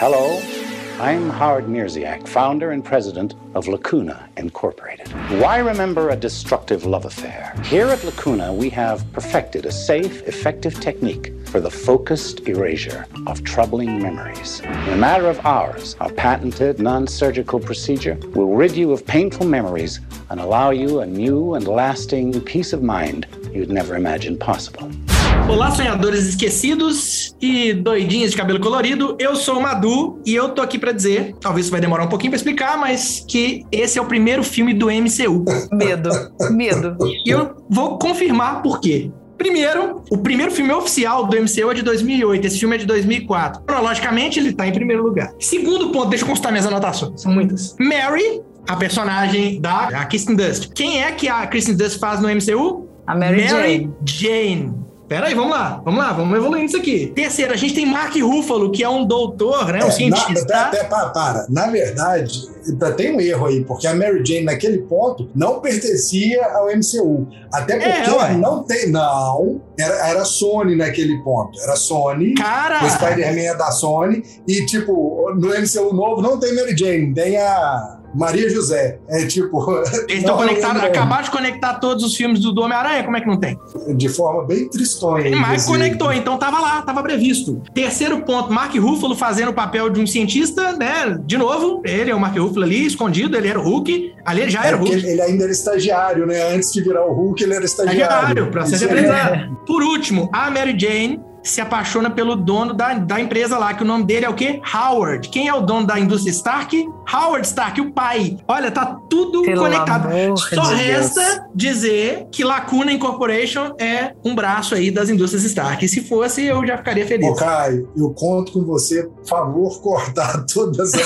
Hello, I'm Howard Mirziak, founder and president of Lacuna Incorporated. Why remember a destructive love affair? Here at Lacuna, we have perfected a safe, effective technique for the focused erasure of troubling memories. In a matter of hours, our patented non surgical procedure will rid you of painful memories and allow you a new and lasting peace of mind you'd never imagined possible. Olá, sonhadores esquecidos e doidinhos de cabelo colorido. Eu sou o Madu e eu tô aqui para dizer, talvez isso vai demorar um pouquinho para explicar, mas que esse é o primeiro filme do MCU. Medo, medo. E eu vou confirmar por quê. Primeiro, o primeiro filme oficial do MCU é de 2008, esse filme é de 2004. Cronologicamente, ele tá em primeiro lugar. Segundo ponto, deixa eu consultar minhas anotações, são muitas. Mary, a personagem da a Kristen Dust. Quem é que a Kristen Dust faz no MCU? A Mary, Jane. Jane. Pera aí, vamos lá, vamos lá, vamos evoluindo isso aqui. Terceiro, a gente tem Mark Ruffalo, que é um doutor, né? Um É, cientista. na- até, para, para. Na verdade, tem um erro aí, porque a Mary Jane, naquele ponto, não pertencia ao MCU. Até porque É, não tem. Não, era, era Sony naquele ponto. Era Sony. Cara! O Spider-Man é da Sony. E, tipo, no MCU novo não tem Mary Jane, tem a Maria José. É tipo. Eles estão conectados, acabaram de conectar todos os filmes do, Homem-Aranha, como é que não tem? De forma bem tristonha. Mas conectou, então tava lá, tava previsto. Terceiro ponto, Mark Ruffalo fazendo o papel de um cientista, né? De novo, ele é o Mark Ruffalo ali, escondido, ele era o Hulk, ali ele já É era o porque Hulk. ele ainda era estagiário, né? Antes de virar o Hulk, ele era estagiário. Estagiário, processo de Isso é-. Por último, a Mary Jane se apaixona pelo dono da, da empresa lá, que o nome dele é o quê? Howard. Quem é o dono da indústria Stark? Howard Stark, o pai. Olha, tá tudo Pelo conectado. Só de resta dizer que Lacuna Incorporation é um braço aí das indústrias Stark. E se fosse, eu já ficaria Ô, feliz. Caio, eu conto com você, por favor, cortar toda essa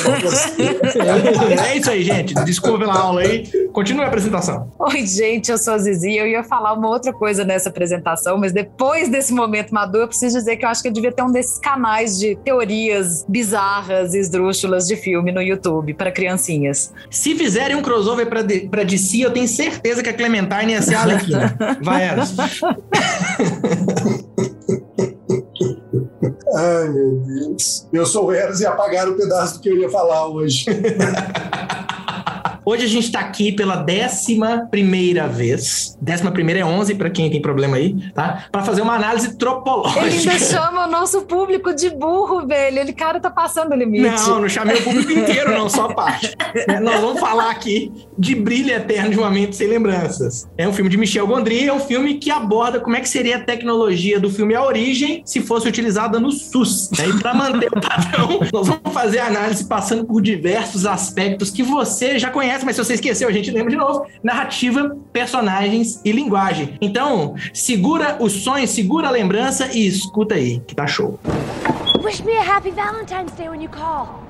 é isso aí, gente. Desculpa pela aula aí. Continue a apresentação. Oi, gente, eu sou a Zizi. Eu ia falar uma outra coisa nessa apresentação, mas depois desse momento maduro, eu preciso dizer que eu acho que eu devia ter um desses canais de teorias bizarras e esdrúxulas de filme no YouTube para criancinhas. Se fizerem um crossover pra, D- pra DC, eu tenho certeza que a Clementine ia ser a Arlequina. Vai, Eras. Ai, meu Deus. Eu sou o Eros e apagaram o pedaço do que eu ia falar hoje. Hoje a gente tá aqui pela décima primeira vez. Décima primeira é 11, pra quem tem problema aí, tá? Pra fazer uma análise Ele tropológica. ainda chama o nosso público de burro, velho. Ele, cara, tá passando o limite. Não, não chamei o público inteiro, não, só a parte. Nós vamos falar aqui de Brilho Eterno de uma Mente Sem Lembranças. É um filme de Michel Gondry, é um filme que aborda como é que seria a tecnologia do filme A Origem se fosse utilizada no SUS. né? E para manter o padrão, nós vamos fazer a análise passando por diversos aspectos que você já conhece, mas se você esqueceu, a gente lembra de novo. Narrativa, personagens e linguagem. Então, segura os sonhos, segura a lembrança e escuta aí, que tá show. Wish me a happy Valentine's Day when you call.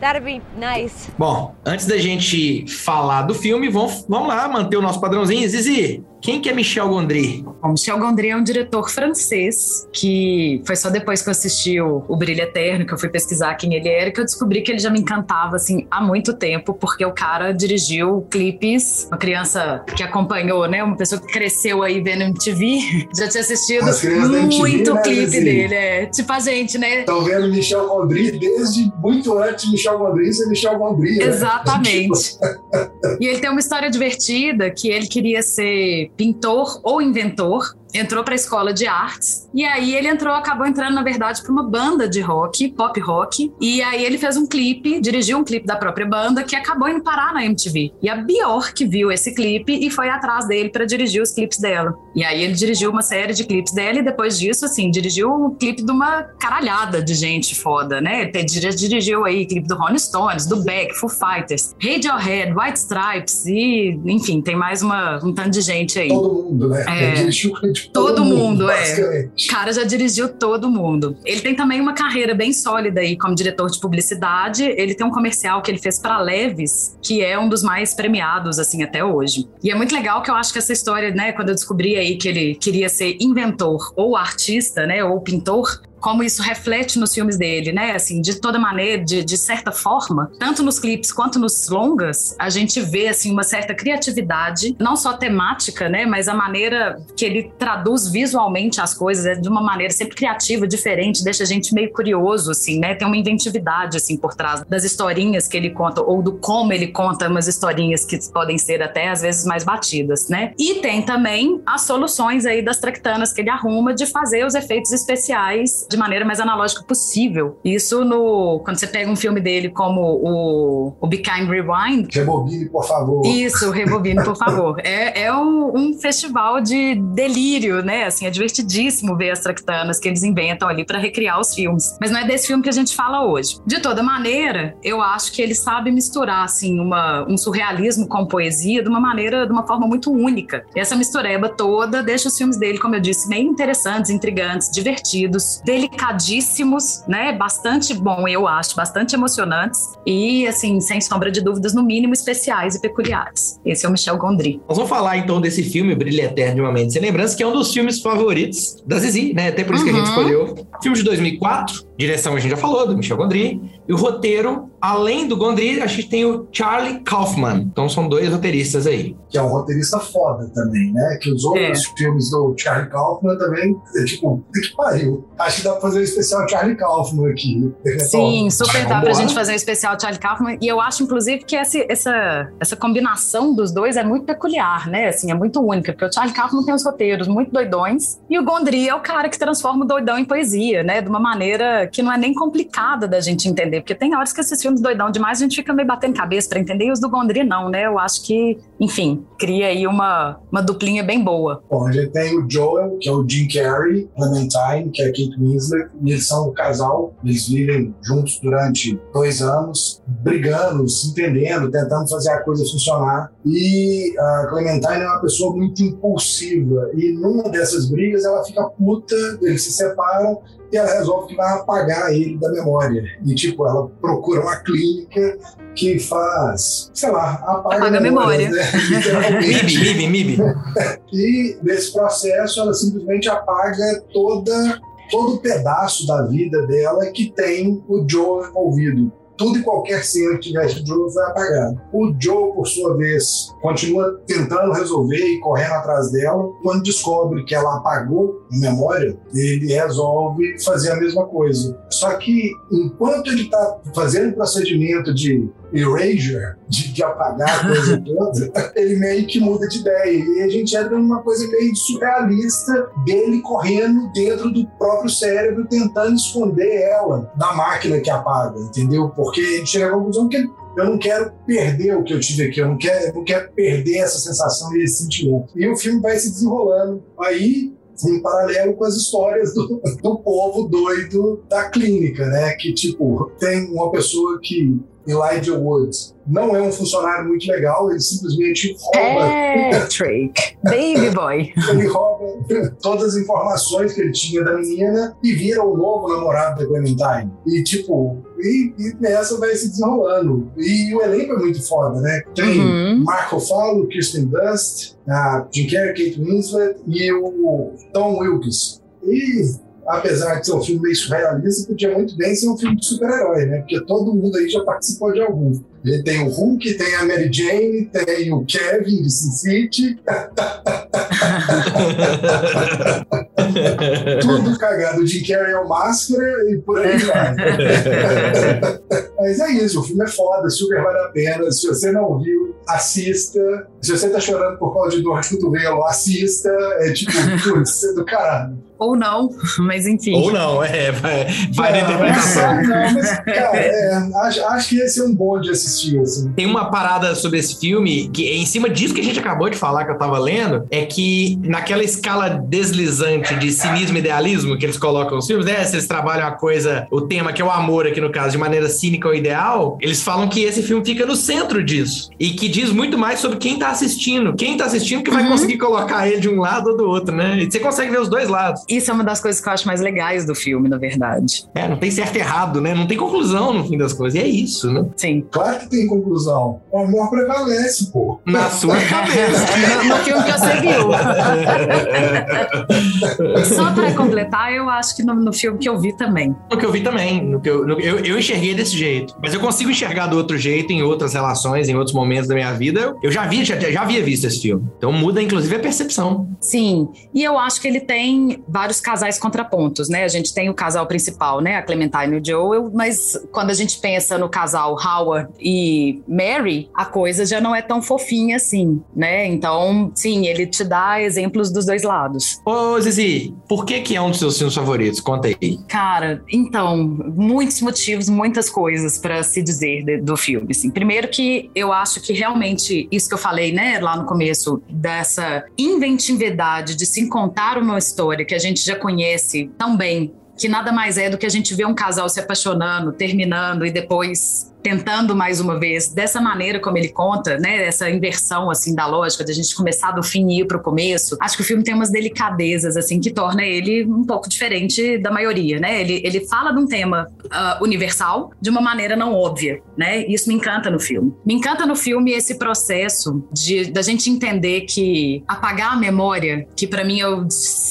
That'd be nice. Bom, antes da gente falar do filme, vamos, vamos lá manter o nosso padrãozinho. Zizi, quem que é Michel Gondry? Bom, Michel Gondry é um diretor francês que foi só depois que eu assisti o, o Brilho Eterno, que eu fui pesquisar quem ele era, que eu descobri que ele já me encantava assim há muito tempo, porque o cara dirigiu clipes, uma criança que acompanhou, né, uma pessoa que cresceu aí vendo MTV, já tinha assistido da MTV, muito né, clipe dele, é, tipo a gente, né? Estão vendo Michel Gondry desde muito antes de Michel Gondry ser Michel Gondry. né? Exatamente. E ele tem uma história divertida que ele queria ser pintor ou inventor. Entrou para a escola de artes e aí ele entrou, acabou entrando na verdade para uma banda de rock, pop rock. E aí ele fez um clipe, dirigiu um clipe da própria banda que acabou indo parar na MTV. E a Bjork viu esse clipe e foi atrás dele para dirigir os clipes dela. E aí ele dirigiu uma série de clipes dela e depois disso, assim, dirigiu um clipe de uma caralhada de gente foda, né? Ele dir- dirigiu aí clipe do Rolling Stones, do Beck, Foo Fighters, Radiohead, White Stripes e, enfim, tem mais uma, um tanto de gente aí. Todo mundo, né? É. Ele dirigiu de Todo mundo, é. basicamente. O cara já dirigiu todo mundo. Ele tem também uma carreira bem sólida aí como diretor de publicidade. Ele tem um comercial que ele fez para Leves, que é um dos mais premiados assim até hoje. E é muito legal que eu acho que essa história, né, quando eu descobri aí que ele queria ser inventor ou artista, né, ou pintor, como isso reflete nos filmes dele, né? Assim, de toda maneira, de, de certa forma, tanto nos clipes quanto nos longas, a gente vê assim uma certa criatividade, não só temática, né, mas a maneira que ele traduz visualmente as coisas é de uma maneira sempre criativa, diferente, deixa a gente meio curioso assim, né? Tem uma inventividade assim por trás das historinhas que ele conta ou do como ele conta umas historinhas que podem ser até às vezes mais batidas, né? E tem também as soluções aí das tractanas que ele arruma de fazer os efeitos especiais de maneira mais analógica possível. Isso no quando você pega um filme dele como o, o Be Kind Rewind. Rebobine, por favor. Isso, rebobine, por favor. É, é um, um, festival de delírio, né? Assim, é divertidíssimo ver as tractanas que eles inventam ali para recriar os filmes. Mas não é desse filme que a gente fala hoje. De toda maneira, eu acho que ele sabe misturar, assim, uma, um surrealismo com poesia de uma maneira, de uma forma muito única. E essa mistureba toda deixa os filmes dele, como eu disse, bem interessantes, intrigantes, divertidos, delicadíssimos, né? Bastante bom, eu acho, bastante emocionantes. E, assim, sem sombra de dúvidas, no mínimo especiais e peculiares. Esse é o Michel Gondry. Nós vamos falar então desse filme, Brilho Eterno de uma Mente Sem Lembrança, que é um dos filmes favoritos da Zizi, né? Até por isso uhum. que a gente uhum. escolheu. Filme de 2004, direção a gente já falou, do Michel Gondry. E o roteiro, além do Gondry, a gente tem o Charlie Kaufman. Então são dois roteiristas aí. Que é um roteirista foda também, né? Que os outros é. filmes do Charlie Kaufman também, é, tipo, que pariu. Acho que dá pra fazer um especial Charlie Kaufman aqui. Sim, super dá pra gente fazer um especial Charlie Kaufman. E eu acho, inclusive, que essa, essa, essa combinação dos dois é muito peculiar, né? Assim, é muito única, porque o Charlie Kaufman tem os roteiros muito doidões e o Gondry é o cara que transforma o doidão em poesia, né? De uma maneira que não é nem complicada da gente entender, porque tem horas que esses filmes doidão demais a gente fica meio batendo cabeça para entender e os do Gondry não, né? Eu acho que, enfim, cria aí uma, uma duplinha bem boa. Bom, a gente tem o Joel, que é o Jim Carrey, Clementine, que é a Kate Winslet, e eles são um casal, eles vivem juntos durante dois anos, brigando, se entendendo, tentando fazer a coisa funcionar. E a Clementine é uma pessoa muito impulsiva, e numa dessas brigas ela fica puta, eles se separam e ela resolve que vai apagar ele da memória. E, tipo, ela procura uma clínica que faz, sei lá, apaga, apaga a memória. Né? MIB, MIB, MIB. E nesse processo ela simplesmente apaga toda todo pedaço da vida dela que tem o Joe envolvido tudo e qualquer cena que tivesse o Joe foi apagado. O Joe, por sua vez, continua tentando resolver e correndo atrás dela. Quando descobre que ela apagou a memória, ele resolve fazer a mesma coisa. Só que enquanto ele está fazendo o procedimento de erasure, de, de apagar a coisa toda, ele meio que muda de ideia. E a gente entra numa coisa meio surrealista dele correndo dentro do próprio cérebro, tentando esconder ela da máquina que apaga, entendeu? Porque a gente chega à conclusão que eu não quero perder o que eu tive aqui, eu não quero, eu não quero perder essa sensação e esse sentimento. E o filme vai se desenrolando. Aí em paralelo com as histórias do, do povo doido da clínica, né? Que, tipo, tem uma pessoa que Elijah Woods não é um funcionário muito legal, ele simplesmente rouba. Patrick, baby boy. ele rouba todas as informações que ele tinha da menina e vira o novo namorado da Clementine. E tipo, e, e nessa vai se desenrolando. E o elenco é muito foda, né? Tem uhum. Marco Fallo, Kirsten Dust, a Jim Carrey, Kate Winslet e o Tom Wilkes. E apesar de ser um filme meio surrealista, podia muito bem ser um filme de super-herói, né? Porque todo mundo aí já participou de algum. Ele tem o Hulk, tem a Mary Jane, tem o Kevin de Sin City. Tudo cagado. O Jim Carrey é o Máscara e por aí vai. Mas é isso, o filme é foda, super vale a pena. Se você não viu, assista. Se você tá chorando por causa de dor de cotovelo, assista. É tipo, putz, é do caralho. Ou não, mas enfim. Ou não, é, vai, vai na interpretação. Mas, cara, é, acho, acho que esse é um bom de assistir, assim. Tem uma parada sobre esse filme, que é em cima disso que a gente acabou de falar, que eu tava lendo, é que naquela escala deslizante de cinismo e idealismo que eles colocam nos filmes, né? Se eles trabalham a coisa, o tema que é o amor aqui no caso, de maneira cínica ou ideal, eles falam que esse filme fica no centro disso. E que diz muito mais sobre quem tá assistindo. Quem tá assistindo que vai uhum. conseguir colocar ele de um lado ou do outro, né? E você consegue ver os dois lados. Isso é uma das coisas que eu acho mais legais do filme, na verdade. É, não tem certo e errado, né? Não tem conclusão no fim das coisas. E é isso, né? Sim. Claro que tem conclusão. O amor prevalece, pô. Na sua cabeça. no, no filme que você viu. Só para completar, eu acho que no, no, filme que eu vi também. No que eu vi também. No que eu, no, eu, eu enxerguei desse jeito. Mas eu consigo enxergar do outro jeito em outras relações, em outros momentos da minha vida. Eu, eu já, vi, já, já havia visto esse filme. Então muda, inclusive, a percepção. Sim. E eu acho que ele tem vários casais contrapontos, né? A gente tem o casal principal, né? A Clementine e o Joel, mas quando a gente pensa no casal Howard e Mary, a coisa já não é tão fofinha assim, né? Então, sim, ele te dá exemplos dos dois lados. Ô, Zizi, por que que é um dos seus filmes favoritos? Conta aí. Cara, então, muitos motivos, muitas coisas para se dizer de, do filme. Assim. Primeiro que eu acho que realmente isso que eu falei, né, lá no começo, dessa inventividade de se contar uma história que a gente já conhece tão bem que nada mais é do que a gente ver um casal se apaixonando, terminando e depois tentando mais uma vez, dessa maneira como ele conta, né, essa inversão assim da lógica de a gente começar do fim e ir para o começo. Acho que o filme tem umas delicadezas assim que torna ele um pouco diferente da maioria, né? Ele, ele fala de um tema uh, universal de uma maneira não óbvia, né? Isso me encanta no filme. Me encanta no filme esse processo de da gente entender que apagar a memória, que para mim eu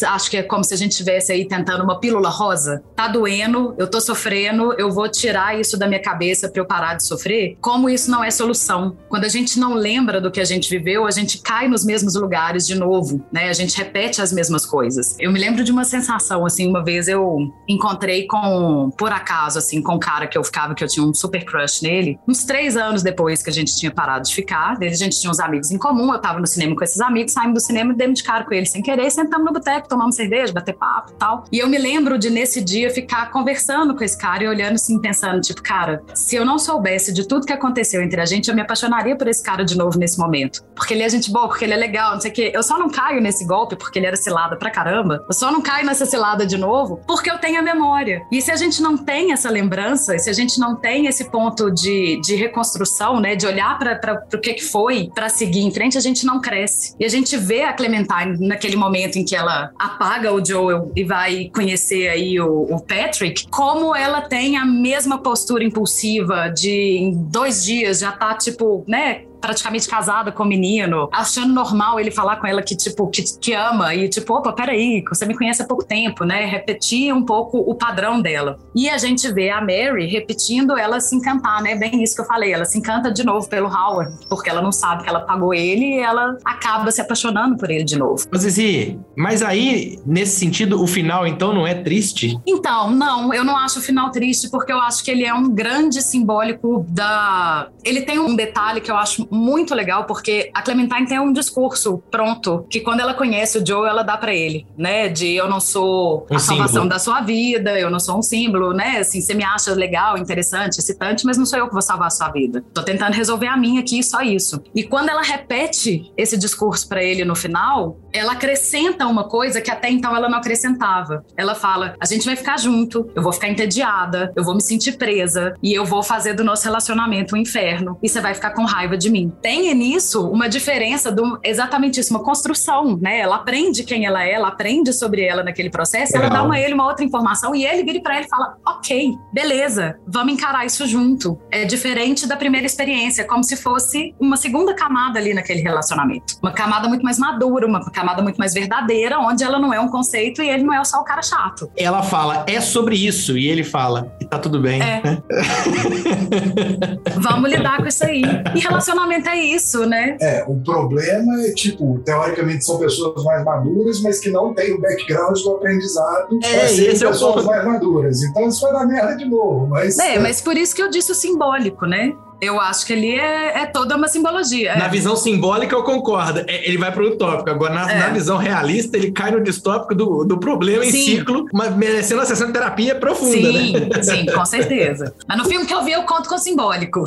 acho que é como se a gente estivesse aí tentando uma pílula rosa. Tá doendo, eu tô sofrendo, eu vou tirar isso da minha cabeça para eu parar de sofrer, como isso não é solução. Quando a gente não lembra do que a gente viveu, a gente cai nos mesmos lugares de novo, né? A gente repete as mesmas coisas. Eu me lembro de uma sensação, assim, uma vez eu encontrei com, por acaso, assim, com um cara que eu ficava, que eu tinha um super crush nele, uns três anos depois que a gente tinha parado de ficar, a gente tinha uns amigos em comum, eu tava no cinema com esses amigos, saímos do cinema e demos de cara com ele sem querer, sentamos no boteco, tomamos cerveja, bater papo e tal. E eu me lembro de, nesse dia, ficar conversando com esse cara e olhando assim, pensando, tipo, cara, se eu não soubesse de tudo que aconteceu entre a gente, eu me apaixonaria por esse cara de novo nesse momento. Porque ele é gente boa, porque ele é legal, não sei o quê. Eu só não caio nesse golpe porque ele era cilada pra caramba. Eu só não caio nessa cilada de novo porque eu tenho a memória. E se a gente não tem essa lembrança, se a gente não tem esse ponto de, de reconstrução, né, de olhar para o que, que foi para seguir em frente, a gente não cresce. E a gente vê a Clementine naquele momento em que ela apaga o Joel e vai conhecer aí o, o Patrick, como ela tem a mesma postura impulsiva de em dois dias já tá, tipo, né, praticamente casada com o menino, achando normal ele falar com ela que, tipo, que, que ama e, tipo, opa, peraí, você me conhece há pouco tempo, né? Repetir um pouco o padrão dela. E a gente vê a Mary repetindo ela se encantar, né? Bem isso que eu falei, ela se encanta de novo pelo Howard, porque ela não sabe que ela pagou ele e ela acaba se apaixonando por ele de novo. Mas, Zizi, mas aí, nesse sentido, o final, então, não é triste? Então, não, eu não acho o final triste, porque eu acho que ele é um grande simbólico da... Ele tem um detalhe que eu acho muito legal, porque a Clementine tem um discurso pronto, que quando ela conhece o Joe, ela dá para ele, né? De eu não sou um a salvação símbolo. da sua vida, eu não sou um símbolo, né? Assim, você me acha legal, interessante, excitante, mas não sou eu que vou salvar a sua vida. Tô tentando resolver a minha aqui, só isso. E quando ela repete esse discurso para ele no final, ela acrescenta uma coisa que até então ela não acrescentava. Ela fala: a gente vai ficar junto, eu vou ficar entediada, eu vou me sentir presa e eu vou fazer do nosso relacionamento um inferno e você vai ficar com raiva de mim tem nisso uma diferença do exatamente isso, uma construção, né? Ela aprende quem ela é, ela aprende sobre ela naquele processo, ela dá uma ele uma outra informação e ele vira para ela e fala: "OK, beleza, vamos encarar isso junto". É diferente da primeira experiência, como se fosse uma segunda camada ali naquele relacionamento. Uma camada muito mais madura, uma camada muito mais verdadeira, onde ela não é um conceito e ele não é só o cara chato. Ela fala: "É sobre isso" e ele fala: "E tá tudo bem". É. vamos lidar com isso aí. E relacionamento é isso, né? É, o problema é, tipo, teoricamente são pessoas mais maduras, mas que não têm o background do aprendizado é, para serem é pessoas mais maduras. Então isso vai dar merda de novo. Mas, é, é, mas por isso que eu disse o simbólico, né? Eu acho que ali é, é toda uma simbologia. Na é. visão simbólica, eu concordo. É, ele vai para o utópico. Agora, na, é. na, visão realista, ele cai no distópico do, do problema sim. em ciclo, mas merecendo uma sessão de terapia profunda, sim, né? Sim, com certeza. Mas no filme que eu vi, eu conto com o simbólico.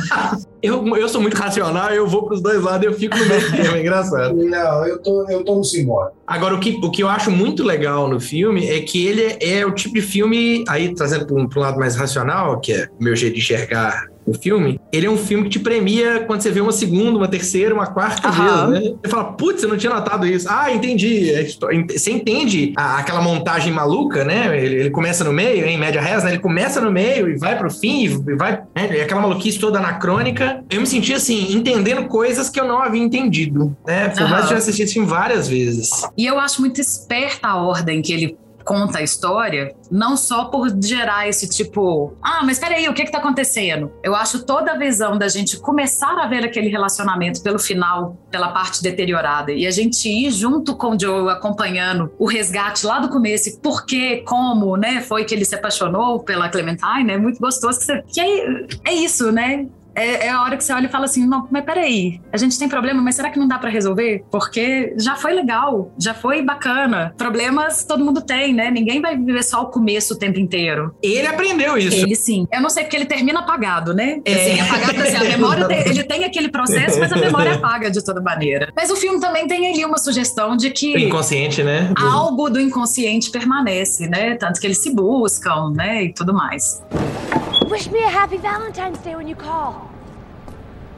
eu, eu sou muito racional, eu vou para os dois lados e eu fico no meio termo. É engraçado. Não, eu tô, eu tô no simbólico. Agora, o que, o que eu acho muito legal no filme é que ele é, é o tipo de filme, aí trazendo para um, um lado mais racional, que é o meu jeito de enxergar o filme, ele é um filme que te premia quando você vê uma segunda, uma terceira, uma quarta Aham. vez, né? Você fala, putz, eu não tinha notado isso. Ah, entendi. É, Você entende a- aquela montagem maluca, né? Ele, ele começa no meio, em média res, né? Ele começa no meio e vai pro fim, e vai. Né? E aquela maluquice toda anacrônica. Eu me senti assim, entendendo coisas que eu não havia entendido, né? Por mais que eu já assisti esse filme várias vezes. E eu acho muito esperta a ordem que ele conta a história, não só por gerar esse tipo, ah, mas peraí, o que que tá acontecendo? Eu acho toda a visão da gente começar a ver aquele relacionamento pelo final, pela parte deteriorada, e a gente ir junto com o Joe acompanhando o resgate lá do começo, por que, como, né, foi que ele se apaixonou pela Clementine, é muito gostoso que, você, que é, é isso, né? É, é a hora que você olha e fala assim: não, mas peraí, a gente tem problema, mas será que não dá pra resolver? Porque já foi legal, já foi bacana. Problemas todo mundo tem, né? Ninguém vai viver só o começo o tempo inteiro. Ele aprendeu isso. Ele sim. Eu não sei porque ele termina apagado, né? É. Assim, apagado assim, a memória tem- ele tem aquele processo, mas a memória apaga de toda maneira. Mas o filme também tem ali uma sugestão de O que inconsciente, né? algo do inconsciente permanece, né? Tanto que eles se buscam, né? E tudo mais. Wish me a happy Valentine's Day when you call.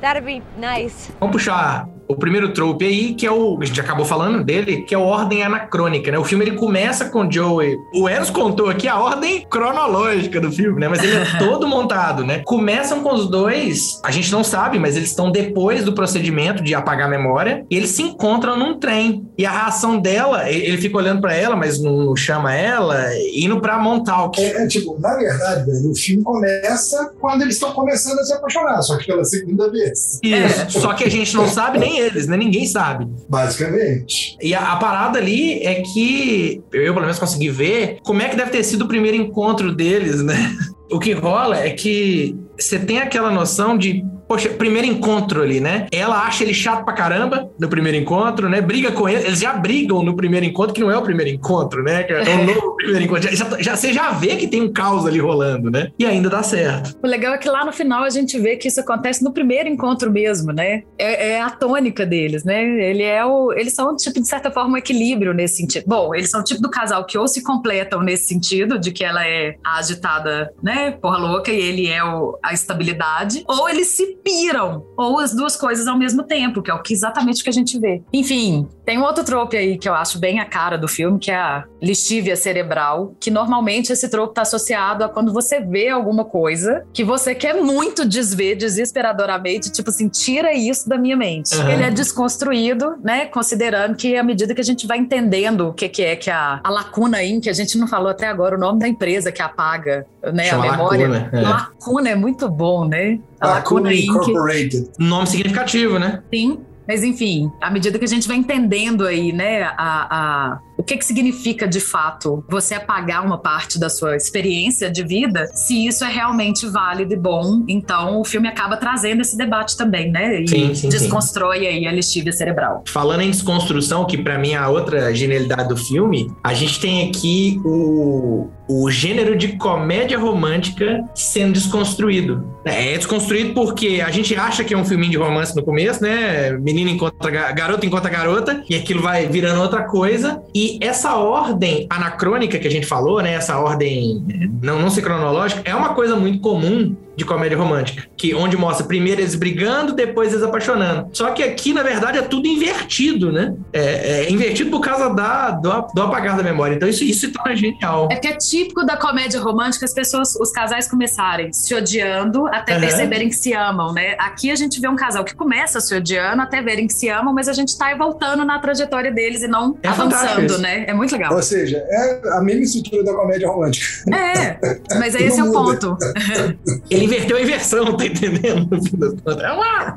That'd be nice. Oh, Vamos puxar o primeiro trope aí, que é o. A gente acabou falando dele, que é a ordem anacrônica, né? O filme ele começa com o Joey. O Eros contou aqui a ordem cronológica do filme, né? Mas ele é todo montado, né? Começam com os dois, a gente não sabe, mas eles estão depois do procedimento de apagar a memória, e eles se encontram num trem. E a reação dela, ele fica olhando pra ela, mas não chama ela, indo pra Montauk. É, é, tipo, na verdade, velho, o filme começa quando eles estão começando a se apaixonar, só que pela segunda vez, Isso. Só que a gente não sabe, nem eles, né? Ninguém sabe. basicamente. E a, a parada ali é que eu, pelo menos, consegui ver como é que deve ter sido o primeiro encontro deles, né? O que rola é que você tem aquela noção de. Poxa, primeiro encontro ali, né? Ela acha ele chato pra caramba no primeiro encontro, né? Briga com ele. Eles já brigam no primeiro encontro, que não é o primeiro encontro, né? É o novo primeiro encontro. Já- já- você já vê que tem um caos ali rolando, né? E ainda dá certo. O legal é que lá no final a gente vê que isso acontece no primeiro encontro mesmo, né? É, é a tônica deles, né? Ele é o, eles são, tipo, de certa forma, um equilíbrio nesse sentido. Bom, eles são o tipo do casal que ou se completam nesse sentido, de que ela é a agitada, né? Porra louca, e ele é o- a estabilidade, ou eles se piram, ou as duas coisas ao mesmo tempo, que é o que exatamente o que a gente vê. Enfim, tem um outro trope aí que eu acho bem a cara do filme, que é a lixívia cerebral, que normalmente esse trope está associado a quando você vê alguma coisa que você quer muito desver desesperadoramente, tipo assim, tira isso da minha mente. Aham. Ele é desconstruído, né? Considerando que à medida que a gente vai entendendo o que, que é que a, a lacuna aí, que a gente não falou até agora o nome da empresa que apaga né, a memória. Lacuna, é. Lacuna é muito bom, né? A Lacuna Lacuna Inc. Incorporated. Nome significativo, né? Sim. Mas enfim, à medida que a gente vai entendendo aí, né, a, a, o que que significa de fato você apagar uma parte da sua experiência de vida, se isso é realmente válido e bom, então o filme acaba trazendo esse debate também, né? E Sim, sim, sim. desconstrói aí a lixívia cerebral. Falando em desconstrução, que pra mim é a outra genialidade do filme, a gente tem aqui o, o gênero de comédia romântica sendo desconstruído. É desconstruído porque a gente acha que é um filminho de romance no começo, né? Menina encontra ga- garota encontra garota, e aquilo vai virando outra coisa. E essa ordem anacrônica que a gente falou, né? Essa ordem eh, não, não cronológica, é uma coisa muito comum de comédia romântica, que onde mostra primeiro eles brigando, depois eles apaixonando. Só que aqui, na verdade, é tudo invertido, né? É, é invertido por causa da, do, do apagar da memória. Então isso, isso se torna genial. É que é típico da comédia romântica as pessoas, os casais começarem se odiando até Aham. perceberem que se amam, né? Aqui a gente vê um casal que começa se odiando até verem que se amam, mas a gente tá aí voltando na trajetória deles e não É avançando, né? É muito legal. Ou seja, é a mesma estrutura da comédia romântica. É, mas esse é o ponto. Ele inverteu a inversão, tá entendendo? É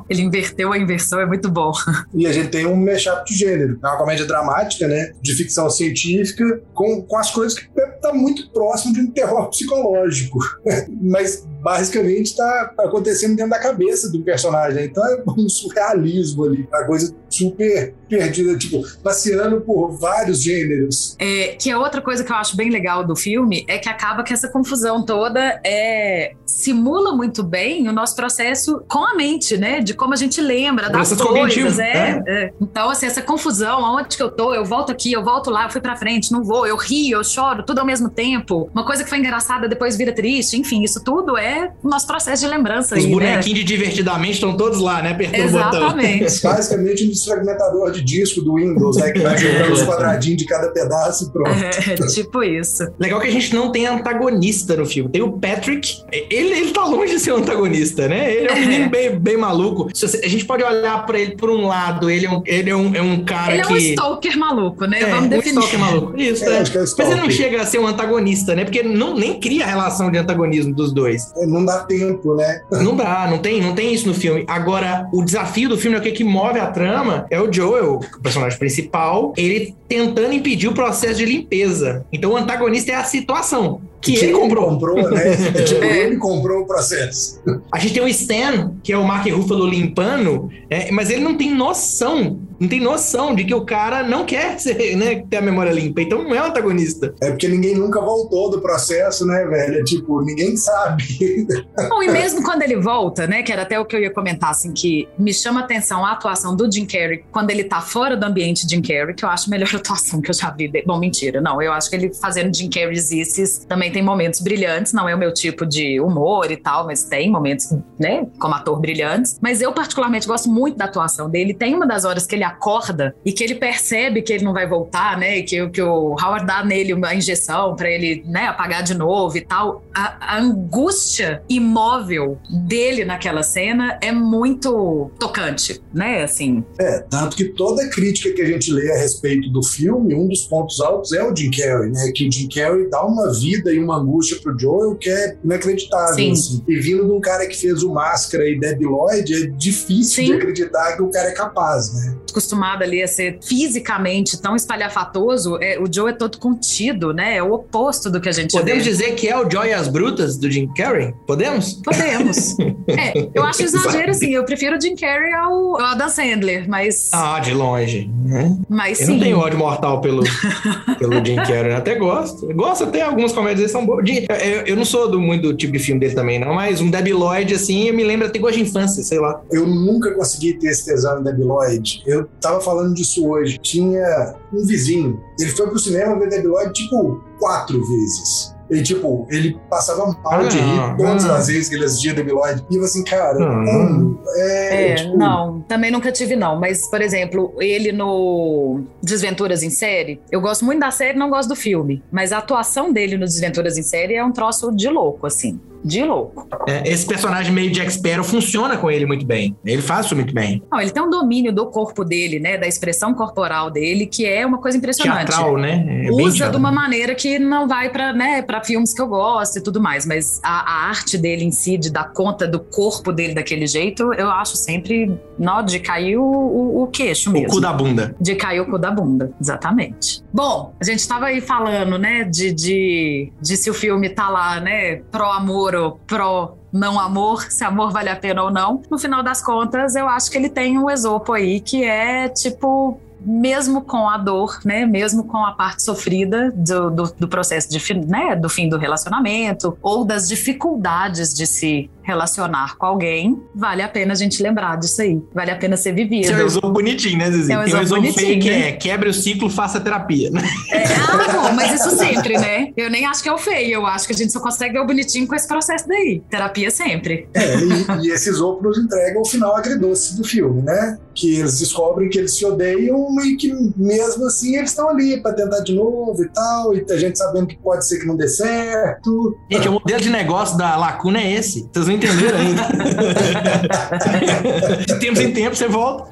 Ele inverteu a inversão, é muito bom. E a gente tem um mashup de gênero. É uma comédia dramática, né? De ficção científica, com, com as coisas que tá muito próximo de um terror psicológico. Mas basicamente tá acontecendo dentro da cabeça do personagem. Então é um surrealismo ali. A coisa super perdida, tipo, passeando por vários gêneros. É, que é outra coisa que eu acho bem legal do filme, é que acaba que essa confusão toda é simula muito bem o nosso processo com a mente, né? De como a gente lembra das coisas. cognitivo, É, é. Então, assim, essa confusão, aonde que eu tô, eu volto aqui, eu volto lá, eu fui pra frente, não vou, eu rio, eu choro, tudo ao mesmo tempo. Uma coisa que foi engraçada depois vira triste, enfim, isso tudo é o nosso processo de lembrança Os aí, né? bonequinhos de divertidamente estão todos lá, né? Apertando o botão. Exatamente. Basicamente desfragmentador de disco do Windows, né? Que vai jogando os quadradinhos de cada pedaço e pronto. É, tipo isso. Legal que a gente não tem antagonista no filme. Tem o Patrick. Ele, ele tá longe de ser um antagonista, né? Ele é um menino bem, bem maluco. Você- a gente pode olhar pra ele por um lado, ele é um, ele é um, é um cara Ele é que. um stalker maluco, né? É, Vamos um definir. stalker maluco. Isso, É, é. é Mas ele não chega a ser um antagonista, né? Porque não, nem cria a relação de antagonismo dos dois. Não dá tempo, né? Não dá, não tem, não tem isso no filme. Agora, o desafio do filme, é o que, que move a trama, é o Joel, o personagem principal, ele tentando impedir o processo de limpeza. Então o antagonista é a situação. Que, ele comprou. comprou, né? tipo, É. ele comprou o processo. A gente tem o Stan, que é o Mark Ruffalo limpando, é, mas ele não tem noção, não tem noção de que o cara não quer ser, né, ter a memória limpa. Então não é o antagonista. É porque ninguém nunca voltou do processo, né, velho? É tipo, ninguém sabe. Bom, e mesmo quando ele volta, né, que era até o que eu ia comentar, assim, que me chama a atenção a atuação do Jim Carrey quando ele tá fora do ambiente Jim Carrey, que eu acho a melhor atuação que eu já vi. dele. Bom, mentira, não, eu acho que ele fazendo Jim Carrey's Isses também tem momentos brilhantes, não é o meu tipo de humor e tal, mas tem momentos, né, como ator brilhantes. Mas eu particularmente gosto muito da atuação dele. Tem uma das horas que ele acorda e que ele percebe que ele não vai voltar, né, e que, que o Howard dá nele uma injeção pra ele, né, apagar de novo e tal. A, a angústia imóvel dele naquela cena é muito tocante, né, assim. É, tanto que toda crítica que a gente lê a respeito do filme, um dos pontos altos é o Jim Carrey, né? Que o Jim Carrey dá uma vida e uma angústia pro Joel que é inacreditável. Sim. Assim. E vindo de um cara que fez o Máscara e Debbie Lloyd, é difícil Sim. de acreditar que o cara é capaz, né? Acostumada ali a ser fisicamente tão espalhafatoso, é, o Joe é todo contido, né? É o oposto do que a gente Podemos vê. dizer que é o Joy as Brutas do Jim Carrey? Podemos? Podemos. É, eu acho exagero, assim. Eu prefiro o Jim Carrey ao, ao Adam Sandler, mas, Ah, de longe. né? mas Eu sim. não tenho ódio mortal pelo, pelo Jim Carrey, eu até gosto. Eu Gosto até, algumas comédias dele são boas. Jim- Eu, eu não sou do, muito do tipo de filme dele também, não, mas um Debbie Lloyd, assim, me lembra até gosto de infância, sei lá. Eu nunca consegui ter esse tesão em Debbie Lloyd. Eu tava falando disso hoje. Tinha um vizinho, ele foi pro cinema ver Lloyd, tipo, quatro vezes. E, tipo, ele passava mal de Ah, rir todas ah. as vezes que ele assistia Debbie Lloyd. E eu assim, cara, Ah. como? É, É, tipo, não, também nunca tive, não. Mas, por exemplo, ele no Desventuras em Série, eu gosto muito da série, não gosto do filme. Mas a atuação dele no Desventuras em Série é um troço de louco, assim. De louco. É, esse personagem meio Jack Sparrow funciona com ele muito bem. Ele faz isso muito bem. Não, ele tem um domínio do corpo dele, né? Da expressão corporal dele, que é uma coisa impressionante. Teatral, né? É Usa de uma maneira que não vai pra, né, pra filmes que eu gosto e tudo mais, mas a, a arte dele em si, de dar conta do corpo dele daquele jeito, eu acho sempre nó de cair o, o, o queixo O mesmo. cu da bunda. De cair o cu da bunda, exatamente. Bom, a gente tava aí falando, né, de, de, de se o filme tá lá, né, pró-amor ou pró não amor, se amor vale a pena ou não. No final das contas, eu acho que ele tem um Esopo aí que é tipo. Mesmo com a dor, né? Mesmo com a parte sofrida do, do, do processo de, né? do fim do relacionamento ou das dificuldades de se relacionar com alguém, vale a pena a gente lembrar disso aí. Vale a pena ser vivido. Esse é exame bonitinho, né, Zizi? É um Tem exame exame feio que bonitinho, é quebre o ciclo, faça terapia. né? É, ah, bom, mas isso sempre, né? Eu nem acho que é o feio, eu acho que a gente só consegue ver o bonitinho com esse processo daí. Terapia sempre. É, e, e esse Zopo nos entrega o final agridoce do filme, né? Que eles descobrem que eles se odeiam e que mesmo assim eles estão ali pra tentar de novo e tal, e a gente sabendo que pode ser que não dê certo. Gente, o modelo de negócio da Lacuna é esse. Vocês não entenderam ainda. de tempos em tempos você volta.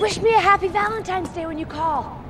Wish me a happy Valentine's Day when you call.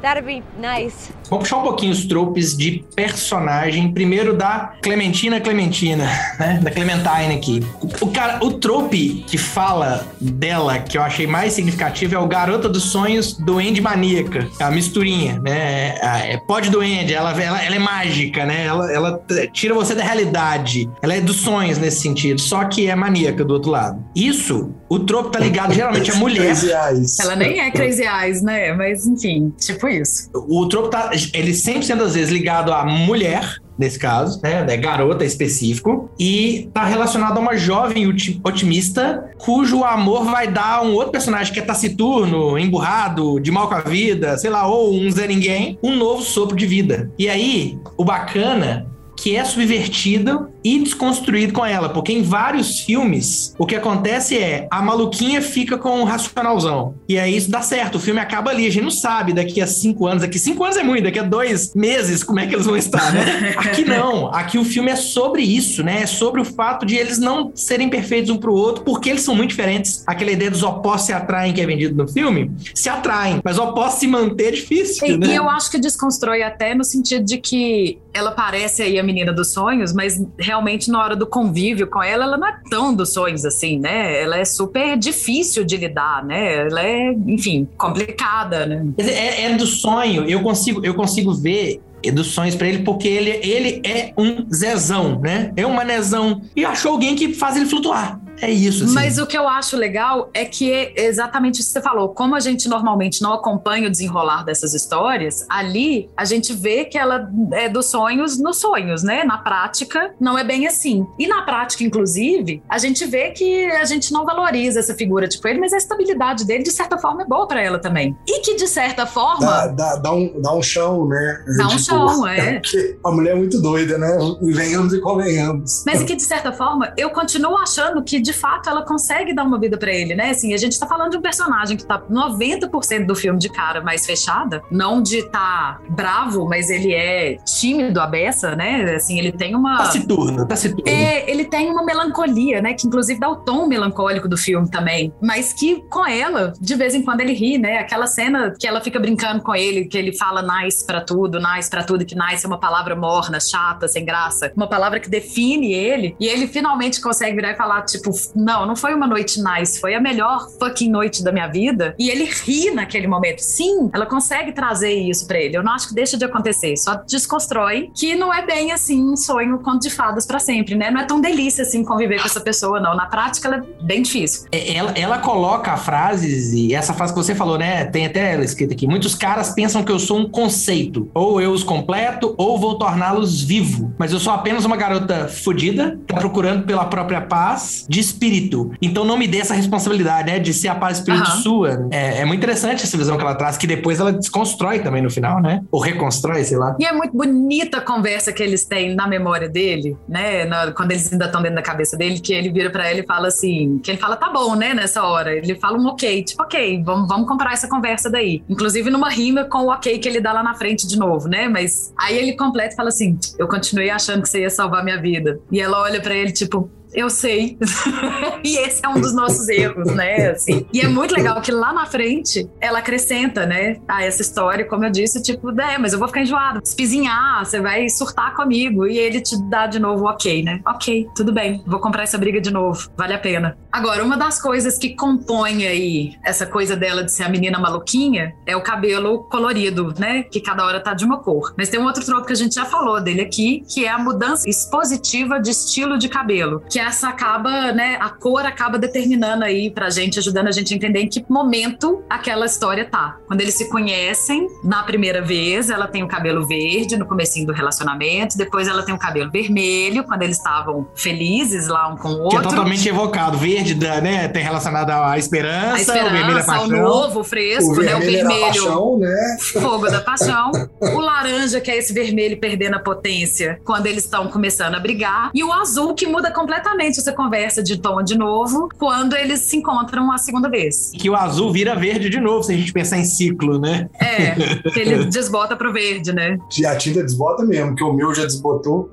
That'd be nice. Vamos puxar um pouquinho os tropes de personagem. Primeiro da Clementina Clementina, né? Da Clementine aqui. O, o cara, o trope que fala dela, que eu achei mais significativo, é o Garota dos Sonhos Duende Maníaca. É a misturinha, né? É, é pode duende, ela, ela, ela é mágica, né? Ela, ela tira você da realidade. Ela é dos sonhos nesse sentido, só que é maníaca do outro lado. Isso, o trope tá ligado geralmente à mulher. Crazy Eyes. Ela nem é Crazy Eyes, né? Mas enfim, tipo isso. O trope tá, ele sempre sendo às vezes ligado à mulher, nesse caso, né, é garota específico, e tá relacionado a uma jovem otimista cujo amor vai dar um outro personagem que é taciturno, emburrado, de mal com a vida, sei lá, ou um Zé Ninguém, um novo sopro de vida. E aí, o bacana que é subvertido e desconstruído com ela, porque em vários filmes o que acontece é a maluquinha fica com o racionalzão e aí isso dá certo, o filme acaba ali, a gente não sabe daqui a cinco anos, daqui cinco anos é muito, daqui a dois meses como é que eles vão estar, né? Aqui não, aqui o filme é sobre isso, né? É sobre o fato de eles não serem perfeitos um pro outro, porque eles são muito diferentes. Aquela ideia dos opostos se atraem que é vendido no filme, se atraem, mas opostos se manter é difícil, E, né? e eu acho que desconstrói até no sentido de que ela parece aí a menina dos sonhos, mas realmente na hora do convívio com ela, ela não é tão dos sonhos assim, né? Ela é super difícil de lidar, né? Ela é, enfim, complicada, né? É, é do sonho, eu consigo, eu consigo ver dos sonhos pra ele, porque ele, ele é um Zezão, né? É um manezão. E achou alguém que faz ele flutuar. É isso, assim. Mas o que eu acho legal é que é exatamente isso que você falou. Como a gente normalmente não acompanha o desenrolar dessas histórias, ali a gente vê que ela é dos sonhos nos sonhos, né? Na prática, não é bem assim. E na prática, inclusive, a gente vê que a gente não valoriza essa figura tipo ele, mas a estabilidade dele, de certa forma, é boa pra ela também. E que, de certa forma. Dá, dá, dá, um, dá um chão, né? Dá um chão, é. porque a mulher é muito doida, né? Venhamos e convenhamos. Mas que, de certa forma, eu continuo achando que, de fato, ela consegue dar uma vida pra ele, né? Assim, a gente tá falando de um personagem que tá 90% do filme de cara mais fechada, não de tá bravo, mas ele é tímido, a beça, né? Assim, ele tem uma. Taciturno, taciturno. É, ele tem uma melancolia, né? Que inclusive dá o tom melancólico do filme também. Mas que com ela, de vez em quando ele ri, né? Aquela cena que ela fica brincando com ele, que ele fala nice pra tudo, nice pra tudo, que nice é uma palavra morna, chata, sem graça. Uma palavra que define ele. E ele finalmente consegue virar e falar, tipo, não, não foi uma noite nice, foi a melhor fucking noite da minha vida. E ele ri naquele momento. Sim, ela consegue trazer isso pra ele. Eu não acho que deixa de acontecer, só desconstrói que não é bem assim um sonho conto de fadas pra sempre, né? Não é tão delícia assim conviver com essa pessoa, não. Na prática, ela é bem difícil. É, Ela, ela coloca frases, e essa frase que você falou, né? Tem até ela escrita aqui. Muitos caras pensam que eu sou um conceito. Ou eu os completo, ou vou torná-los vivo. Mas eu sou apenas uma garota fodida, tá procurando pela própria paz de espírito. Então não me dê essa responsabilidade, né? De ser a paz espírito Aham. sua. É, é muito interessante essa visão que ela traz, que depois ela desconstrói também no final, né? Ou reconstrói, sei lá. E é muito bonita a conversa que eles têm na memória dele, né? Na- quando eles ainda estão dentro da cabeça dele, que ele vira pra ela e fala assim: que ele fala, tá bom, né? Nessa hora. Ele fala um ok, tipo, ok, vamos, vamos comprar essa conversa daí. Inclusive numa rima com o ok que ele dá lá na frente de novo, né? Mas aí ele completa e fala assim: eu continuei achando que você ia salvar minha vida. E ela olha pra ele, tipo. Eu sei. e esse é um dos nossos erros, né? Assim. E é muito legal que lá na frente ela acrescenta, né? A essa história, como eu disse, tipo, é, mas eu vou ficar enjoado. Espizinhar, você vai surtar comigo. E ele te dá de novo ok, né? Ok, tudo bem. Vou comprar essa briga de novo. Vale a pena. Agora, uma das coisas que compõe aí essa coisa dela de ser a menina maluquinha é o cabelo colorido, né? Que cada hora tá de uma cor. Mas tem um outro tropo que a gente já falou dele aqui, que é a mudança expositiva de estilo de cabelo. Que essa acaba, né? A cor acaba determinando aí pra gente, ajudando a gente a entender em que momento aquela história tá. Quando eles se conhecem, na primeira vez, ela tem o cabelo verde no comecinho do relacionamento, depois ela tem o cabelo vermelho, quando eles estavam felizes lá um com o Que é outro. totalmente evocado. Verde, da, né? Tem relacionado à esperança, a o vermelho é esperança, o paixão. novo, o fresco, o né? O vermelho, paixão, né? fogo da paixão. O laranja, que é esse vermelho perdendo a potência quando eles estão começando a brigar. E o azul, que muda completamente completamente essa conversa de tom de novo quando eles se encontram a segunda vez. Que o azul vira verde de novo, se a gente pensar em ciclo, né? É, que ele desbota pro verde, né? A tinta desbota mesmo, que o meu já desbotou.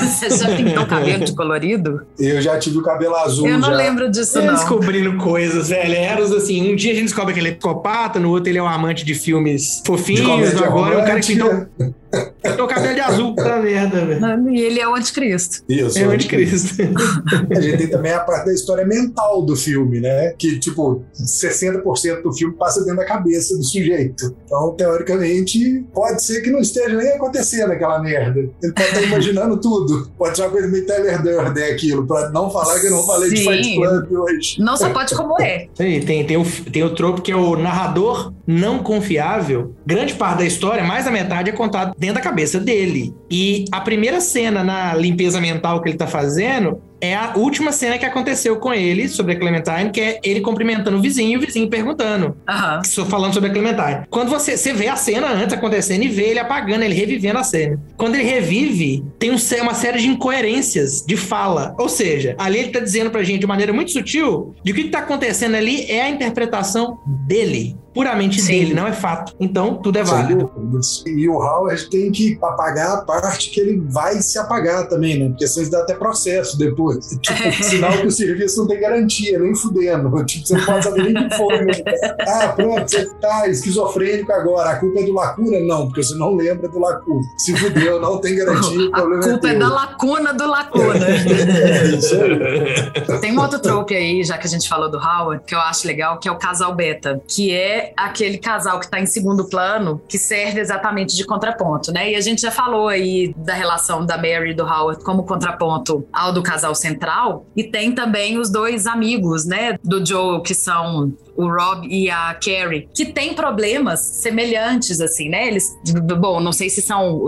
Você já pintou o cabelo de colorido? Eu já tive o cabelo azul. Eu não já. lembro disso, Você não. descobrindo coisas, velho. Eros, assim, um dia a gente descobre que ele é psicopata, no outro ele é um amante de filmes De fofinhos, comédia agora é o cara que pintou. Pintou o cabelo de azul. Puta merda, velho. E ele é o anticristo. Isso. É o anticristo. A gente tem também a parte da história mental do filme, né? Que, tipo, 60% do filme passa dentro da cabeça do sujeito. Então, teoricamente, pode ser que não esteja nem acontecendo aquela merda. Ele pode estar imaginando tudo. Pode ser uma coisa meio Tyler Durden aquilo, pra não falar que eu não falei de Sim. Fight Club hoje. Não só pode como é. Tem, tem, tem, o, tem o tropo que é o narrador não confiável. Grande parte da história, mais da metade, é contado dentro da cabeça dele. E a primeira cena na limpeza mental que ele tá fazendo é a última cena que aconteceu com ele sobre a Clementine, que é ele cumprimentando o vizinho e o vizinho perguntando. Aham. Estou falando sobre a Clementine. Quando você, você vê a cena antes acontecendo e vê ele apagando, ele revivendo a cena. Quando ele revive, tem um uma série de incoerências de fala. Ou seja, ali ele tá dizendo pra gente de maneira muito sutil de que o que tá acontecendo ali é a interpretação dele. Puramente Sim. dele, não é fato. Então, tudo é válido. E o Howard tem que apagar a parte que ele vai se apagar também, né? Porque senão isso dá até processo depois. Tipo, sinal que o serviço não tem garantia, nem fudendo. Tipo, você não pode saber nem o que foi. Né? Ah, pronto, você tá esquizofrênico agora. A culpa é do Lacuna? Não, porque você não lembra do Lacuna. Se fudeu, não tem garantia, A problema culpa é é da lacuna do lacuna. É isso aí. Tem um outro trope aí, já que a gente falou do Howard, que eu acho legal, que é o casal beta, que é aquele casal que tá em segundo plano, que serve exatamente de contraponto, né? E a gente já falou aí da relação da Mary e do Howard como contraponto ao do casal central, e tem também os dois amigos, né, do Joel, que são o Rob e a Carrie, que têm problemas semelhantes, assim, né? Eles, bom, não sei se são,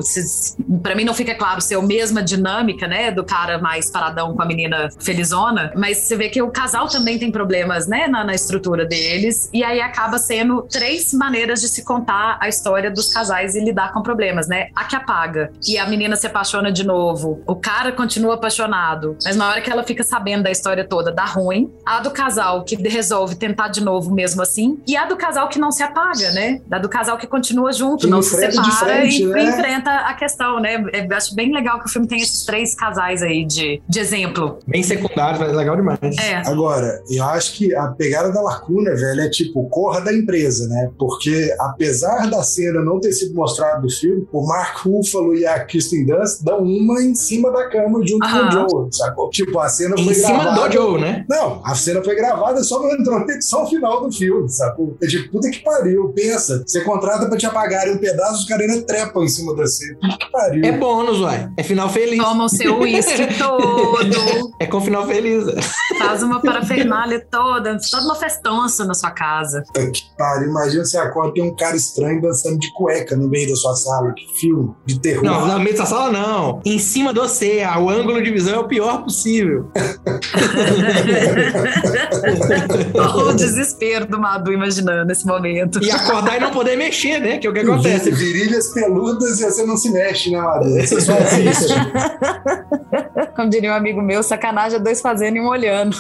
para mim não fica claro se é a mesma dinâmica, né, do cara mais paradão com a menina felizona, mas você vê que o casal também tem problemas, né, na, na estrutura deles, e aí acaba sendo três maneiras de se contar a história dos casais e lidar com problemas, né? A que apaga e a menina se apaixona de novo, o cara continua apaixonado, mas na hora que ela fica sabendo da história toda, dá ruim. A do casal que resolve tentar de novo mesmo assim, e a do casal que não se apaga, né? Da do casal que continua junto, Que não se separa frente, e né? enfrenta a questão, né? Eu acho bem legal que o filme tem esses três casais aí de, de exemplo. Bem secundário, mas legal demais. É. Agora, eu acho que a pegada da lacuna, velho, é tipo, corra da empresa, né? Porque apesar da cena não ter sido mostrada no filme, o Mark Ruffalo e a Kristen Dunst dão uma em cima da cama junto com Aham. o Joel, sacou? Tipo, a cena Em foi cima gravada... do Joe, né? Não, a cena foi gravada só entrou na edição final do filme, sacou? É tipo, puta que pariu, pensa. Você contrata pra te apagarem um pedaço, os caras ainda trepam em cima da cena. Puta que pariu. É bônus, uai. É final feliz. Toma o seu uísque todo, É com final feliz. faz uma parafernália toda, toda uma festança na sua casa. Puta que pariu. Imagina você acorda e tem um cara estranho dançando de cueca no meio da sua sala. Que filme de terror. Não, na meio da sala não. Em cima de você. O ângulo de visão é o pior possível. o desespero do Madu imaginando esse momento. E acordar e não poder mexer, né? Que é o que acontece. virilhas peludas e você não se mexe, né, Madu? Você só assiste. Como diria um amigo meu, sacanagem é dois fazendo e um olhando.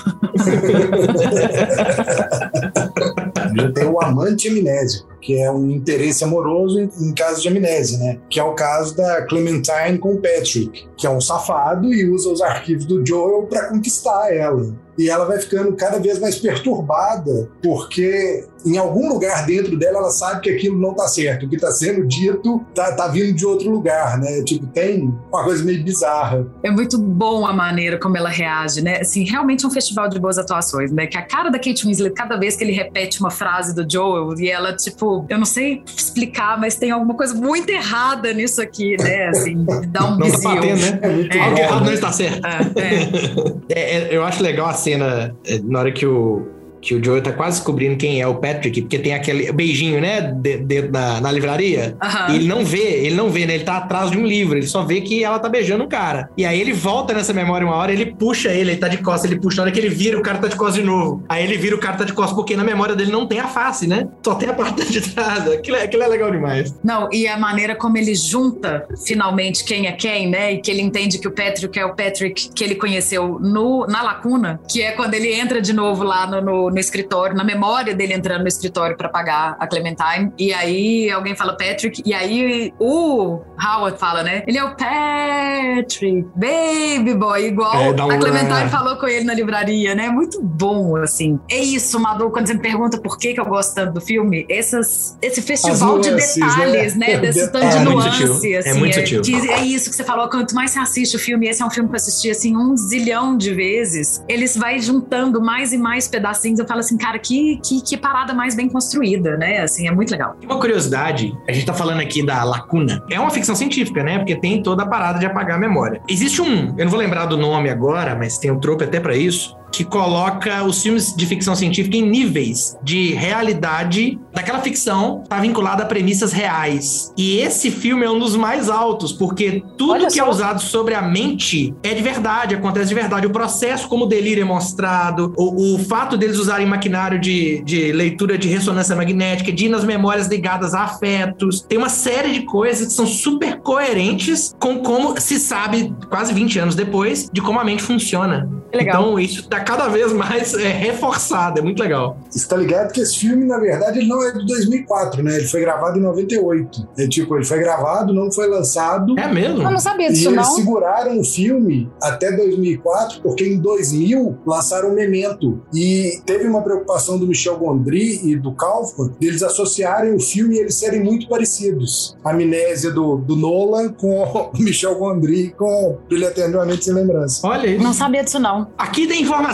Já tem o amante amnésico, que é um interesse amoroso em, em caso de amnésia, né? Que é o caso da Clementine com o Patrick, que é um safado e usa os arquivos do Joel para conquistar ela. E ela vai ficando cada vez mais perturbada, porque em algum lugar dentro dela ela sabe que aquilo não tá certo. O que tá sendo dito tá, tá vindo de outro lugar, né? Tipo, tem uma coisa meio bizarra. É muito bom a maneira como ela reage, né? Assim, realmente é um festival de boas atuações, né? Que a cara da Kate Winslet, cada vez que ele repete uma frase do Joel, e ela, tipo, eu não sei explicar, mas tem alguma coisa muito errada nisso aqui, né? Assim, dá um Não tá batendo, né? É É. Algo errado não está certo. É, é. É, é, eu acho legal a cena na hora que o, que o Joey tá quase descobrindo quem é o Patrick, porque tem aquele beijinho, né, de, de, na, livraria. Aham. E ele não vê, ele não vê, né? Ele tá atrás de um livro, ele só vê que ela tá beijando o cara. E aí ele volta nessa memória uma hora, ele puxa ele, ele tá de costas, ele puxa, na hora que ele vira, o cara tá de costas de novo. Aí ele vira, o cara tá de costas, porque na memória dele não tem a face, né? Só tem a parte de trás. Aquilo é, aquilo é legal demais. Não, e a maneira como ele junta finalmente quem é quem, né? E que ele entende que o Patrick é o Patrick que ele conheceu no, na lacuna, que é quando ele entra de novo lá no, no, no escritório, na memória dele entrando no escritório pra pagar a Clementine. E aí alguém fala Patrick, e aí o Howard fala, né? Ele é o Patrick, baby boy, igual É, a Clementine é. falou com ele na livraria, né? Muito bom, assim. É isso, Madu, quando você me pergunta por que, que eu gosto tanto do filme, essas, esse festival de nuances, detalhes, né? né? Desse tanto É de nuance, sutil, é assim. muito sutil. que é isso que você falou, quanto mais você assiste o filme, esse é um filme que eu assisti, assim, um zilhão de vezes, eles vai juntando mais e mais pedacinhos, eu falo assim, cara, que, que, que parada mais bem construída, né? Assim, é muito legal. Uma curiosidade, a gente tá falando aqui da lacuna. É uma ficção científica, né? Porque tem toda a parada de apagar a memória. Existe um, eu não vou lembrar do nome agora, mas tem um trope até pra isso, que coloca os filmes de ficção científica em níveis de realidade daquela ficção tá vinculada a premissas reais. E esse filme é um dos mais altos, porque tudo Olha que é só. usado sobre a mente é de verdade, acontece de verdade. O processo como o delírio é mostrado, o, o fato deles usarem maquinário de, de leitura de ressonância magnética, de ir nas memórias ligadas a afetos. Tem uma série de coisas que são super coerentes com como se sabe, quase 20 anos depois, de como a mente funciona. Legal. Então, isso tá cada vez mais é, reforçado, é muito legal. Você tá ligado que esse filme, na verdade, ele não é de 2004, né? Ele foi gravado em 98. É tipo, ele foi gravado, não foi lançado. É mesmo? Eu não sabia E disso, eles não. seguraram o filme até 2004, porque em 2000 lançaram o Memento. E teve uma preocupação do Michel Gondry e do Kaufman deles associarem o filme e eles serem muito parecidos. A amnésia do, do Nolan com o Michel Gondry com Brilho Eternamente Sem Lembrança. Olha isso. Não sabia disso, não. Aqui tem informação.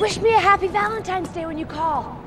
Wish me a happy Valentine's Day when you call.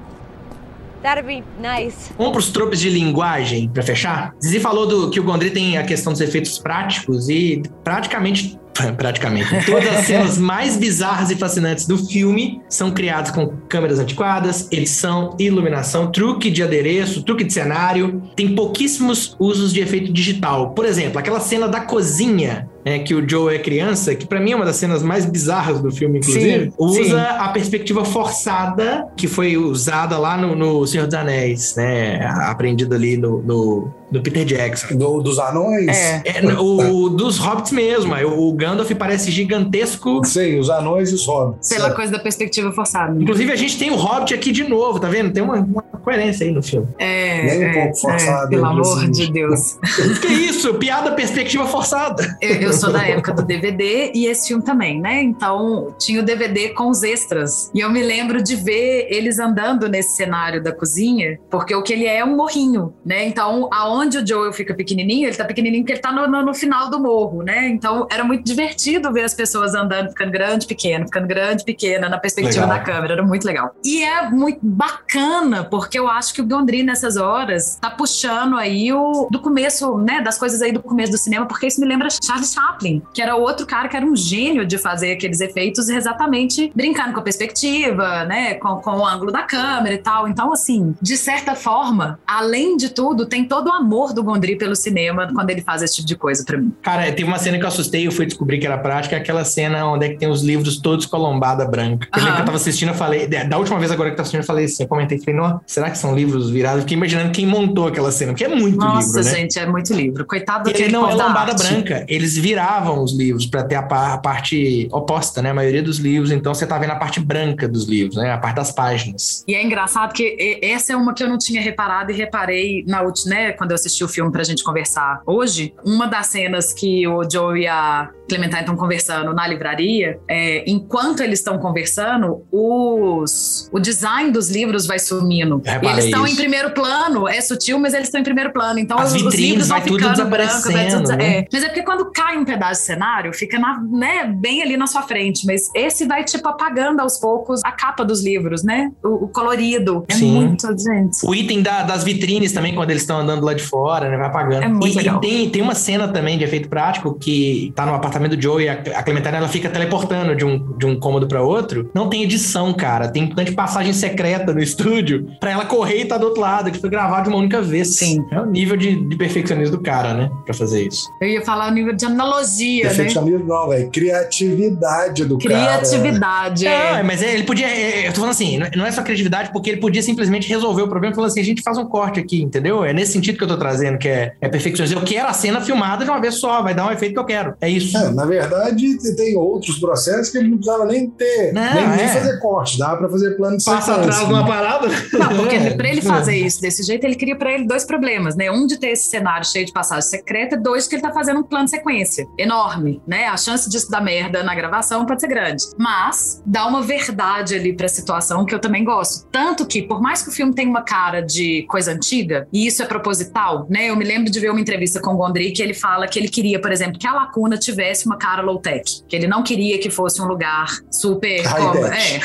That'd be nice. Vamos para os tropes de linguagem, para fechar. Zizi falou do, que o Gondry tem a questão dos efeitos práticos e praticamente. Praticamente. Todas as cenas mais bizarras e fascinantes do filme são criadas com câmeras antiquadas, edição, iluminação, truque de adereço, truque de cenário. Tem pouquíssimos usos de efeito digital. Por exemplo, aquela cena da cozinha, né, que o Joe é criança, que pra mim é uma das cenas mais bizarras do filme, inclusive, Sim, usa sim. a perspectiva forçada que foi usada lá no, no Senhor dos Anéis, né? Aprendida ali no, no, no Peter Jackson. Do- dos anões? É. É, o dos Hobbits mesmo. O Gandalf parece gigantesco. Sim, os anões e os hobbits. Pela É. coisa da perspectiva forçada. Inclusive, a gente tem o Hobbit aqui de novo, tá vendo? Tem uma, uma coerência aí no filme. É, Nem um é, pouco forçado, é, pelo amor inclusive. de Deus. que isso? Piada perspectiva forçada. Eu, eu sou da época do DVD e esse filme também, né? Então tinha o DVD com os extras. E eu me lembro de ver eles andando nesse cenário da cozinha, porque o que ele é é um morrinho, né? Então, aonde o Joel fica pequenininho, ele tá pequenininho porque ele tá no, no- no final do morro, né? Então era muito divertido ver as pessoas andando, ficando grande, pequeno, ficando grande, pequena, na perspectiva Legal. da câmera. Era muito legal. E é muito bacana, porque eu acho que o Gondry, nessas horas, tá puxando aí o do começo, né? Das coisas aí do começo do cinema, porque isso me lembra Charles Chaplin, que era outro cara que era um gênio de fazer aqueles efeitos exatamente brincando com a perspectiva, né? Com, com o ângulo da câmera e tal. Então, assim, de certa forma, além de tudo, tem todo o amor do Gondry pelo cinema quando ele faz esse tipo de coisa pra mim. Cara, teve uma cena que eu assustei e eu fui descobrir que era prática, é aquela cena onde é que tem os livros todos com a lombada branca. Eu Aham. que eu tava assistindo, eu falei, da última vez agora que eu tava assistindo, eu falei assim, eu comentei, falei, não, será que são livros virados? Fiquei imaginando quem montou aquela cena, porque é muito Nossa, livro, né? gente, é muito livro. Coitado E ele não é lombada arte. branca, eles viravam os livros pra ter a, a parte oposta, né? A maioria dos livros, então você tá vendo a parte branca dos livros, né? A parte das páginas. E é engraçado que essa é uma que eu não tinha reparado e reparei na última, né, quando eu assisti o filme pra gente conversar hoje. Uma das cenas que o Joe e a Clementine estão conversando na livraria, é, enquanto eles estão conversando, os, o design dos livros vai sumindo. Eles estão em primeiro plano, é sutil, mas eles estão em primeiro plano. Então As os, os vitrines livros vai vão vai tudo, desaparecendo, né? é. Mas é porque quando cai um pedaço de cenário, fica na, né, bem ali na sua frente. Mas esse vai, tipo, apagando aos poucos a capa dos livros, né? O, o colorido. É Sim. muito, gente. O item da- das vitrines também, quando eles estão andando lá de fora, né? Vai apagando. É muito e, legal. E tem, tem uma cena também de efeito prático que tá no apartamento do Joe e a, a Clementine ela fica teleportando de um, de um cômodo pra outro. Não tem edição, cara. Tem tanta passagem secreta no estúdio pra ela correr e tá do outro lado, que foi gravado de uma única vez. Sim. É o nível de, de perfeccionismo do cara, né? Pra fazer isso. Eu ia falar o nível de analogia, né? Perfeccionismo não, velho. Criatividade do cara. Criatividade. É, É. mas é, ele podia. é, eu tô falando assim, não é só criatividade, porque ele podia simplesmente resolver o problema falando assim: a gente faz um corte aqui, entendeu? É nesse sentido que eu tô trazendo, que é, é perfeccionismo. Eu quero a cena filmada de uma vez só, vai dar um efeito que eu quero. É isso. É, na verdade, tem outros processos que ele não precisava nem ter, Não, nem, nem é. fazer corte, dá pra fazer plano de Passa sequência. atrás de uma parada. Não, porque É. ele, pra ele fazer isso desse jeito, ele cria pra ele dois problemas, né? Um de ter esse cenário cheio de passagem secreta, e dois que ele tá fazendo um plano de sequência enorme, né? A chance disso dar merda na gravação pode ser grande. Mas dá uma verdade ali pra situação que eu também gosto. Tanto que, por mais que o filme tenha uma cara de coisa antiga, e isso é proposital, né? Eu me lembro de ver uma entrevista com o Gondry que ele fala que ele queria, por exemplo, que a lacuna tivesse uma cara low-tech. Que ele não queria que fosse um lugar super. É,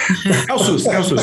É o SUS, é o SUS.